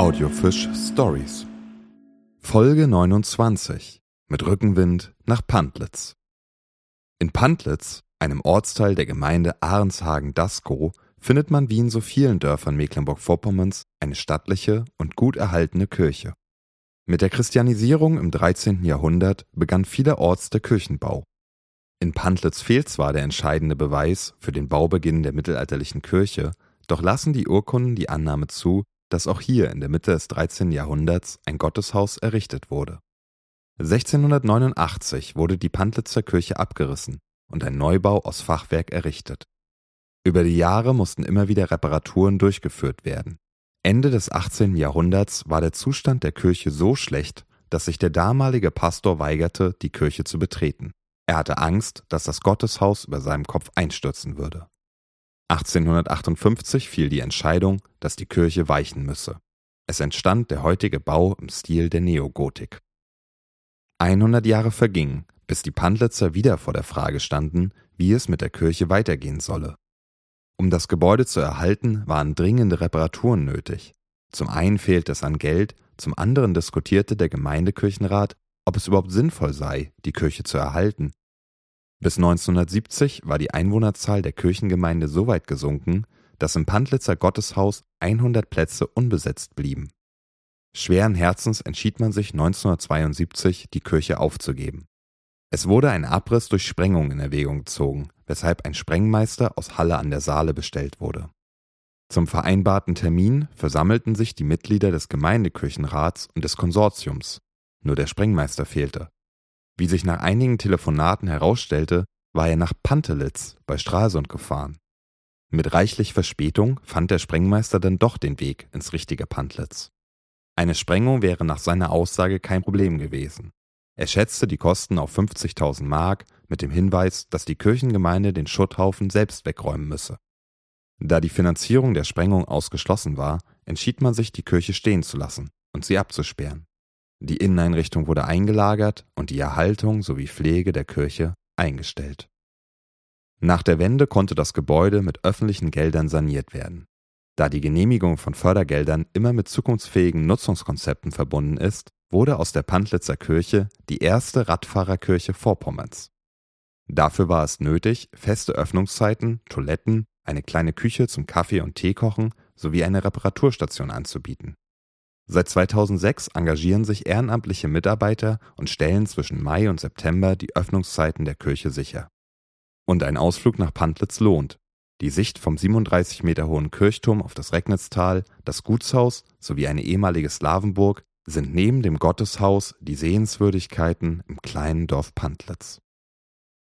Audiofisch Stories. Folge 29 mit Rückenwind nach Pantlitz. In Pantlitz, einem Ortsteil der Gemeinde Ahrenshagen-Daskow, findet man wie in so vielen Dörfern Mecklenburg-Vorpommerns eine stattliche und gut erhaltene Kirche. Mit der Christianisierung im 13. Jahrhundert begann vielerorts der Kirchenbau. In Pantlitz fehlt zwar der entscheidende Beweis für den Baubeginn der mittelalterlichen Kirche, doch lassen die Urkunden die Annahme zu, dass auch hier in der Mitte des 13. Jahrhunderts ein Gotteshaus errichtet wurde. 1689 wurde die Pantlitzer Kirche abgerissen und ein Neubau aus Fachwerk errichtet. Über die Jahre mussten immer wieder Reparaturen durchgeführt werden. Ende des 18. Jahrhunderts war der Zustand der Kirche so schlecht, dass sich der damalige Pastor weigerte, die Kirche zu betreten. Er hatte Angst, dass das Gotteshaus über seinem Kopf einstürzen würde. 1858 fiel die Entscheidung, dass die Kirche weichen müsse. Es entstand der heutige Bau im Stil der Neogotik. 100 Jahre vergingen, bis die Pantlitzer wieder vor der Frage standen, wie es mit der Kirche weitergehen solle. Um das Gebäude zu erhalten, waren dringende Reparaturen nötig. Zum einen fehlte es an Geld, zum anderen diskutierte der Gemeindekirchenrat, ob es überhaupt sinnvoll sei, die Kirche zu erhalten. Bis 1970 war die Einwohnerzahl der Kirchengemeinde so weit gesunken, dass im Pantlitzer Gotteshaus 100 Plätze unbesetzt blieben. Schweren Herzens entschied man sich 1972, die Kirche aufzugeben. Es wurde ein Abriss durch Sprengung in Erwägung gezogen, weshalb ein Sprengmeister aus Halle an der Saale bestellt wurde. Zum vereinbarten Termin versammelten sich die Mitglieder des Gemeindekirchenrats und des Konsortiums, nur der Sprengmeister fehlte. Wie sich nach einigen Telefonaten herausstellte, war er nach Pantelitz bei Stralsund gefahren. Mit reichlich Verspätung fand der Sprengmeister dann doch den Weg ins richtige Pantlitz. Eine Sprengung wäre nach seiner Aussage kein Problem gewesen. Er schätzte die Kosten auf 50.000 Mark mit dem Hinweis, dass die Kirchengemeinde den Schutthaufen selbst wegräumen müsse. Da die Finanzierung der Sprengung ausgeschlossen war, entschied man sich, die Kirche stehen zu lassen und sie abzusperren. Die Inneneinrichtung wurde eingelagert und die Erhaltung sowie Pflege der Kirche eingestellt. Nach der Wende konnte das Gebäude mit öffentlichen Geldern saniert werden. Da die Genehmigung von Fördergeldern immer mit zukunftsfähigen Nutzungskonzepten verbunden ist, wurde aus der Pantlitzer Kirche die erste Radfahrerkirche Vorpommerns. Dafür war es nötig, feste Öffnungszeiten, Toiletten, eine kleine Küche zum Kaffee- und Teekochen sowie eine Reparaturstation anzubieten. Seit 2006 engagieren sich ehrenamtliche Mitarbeiter und stellen zwischen Mai und September die Öffnungszeiten der Kirche sicher. Und ein Ausflug nach Pantlitz lohnt. Die Sicht vom 37 Meter hohen Kirchturm auf das Recknitztal, das Gutshaus sowie eine ehemalige Slawenburg sind neben dem Gotteshaus die Sehenswürdigkeiten im kleinen Dorf Pantlitz.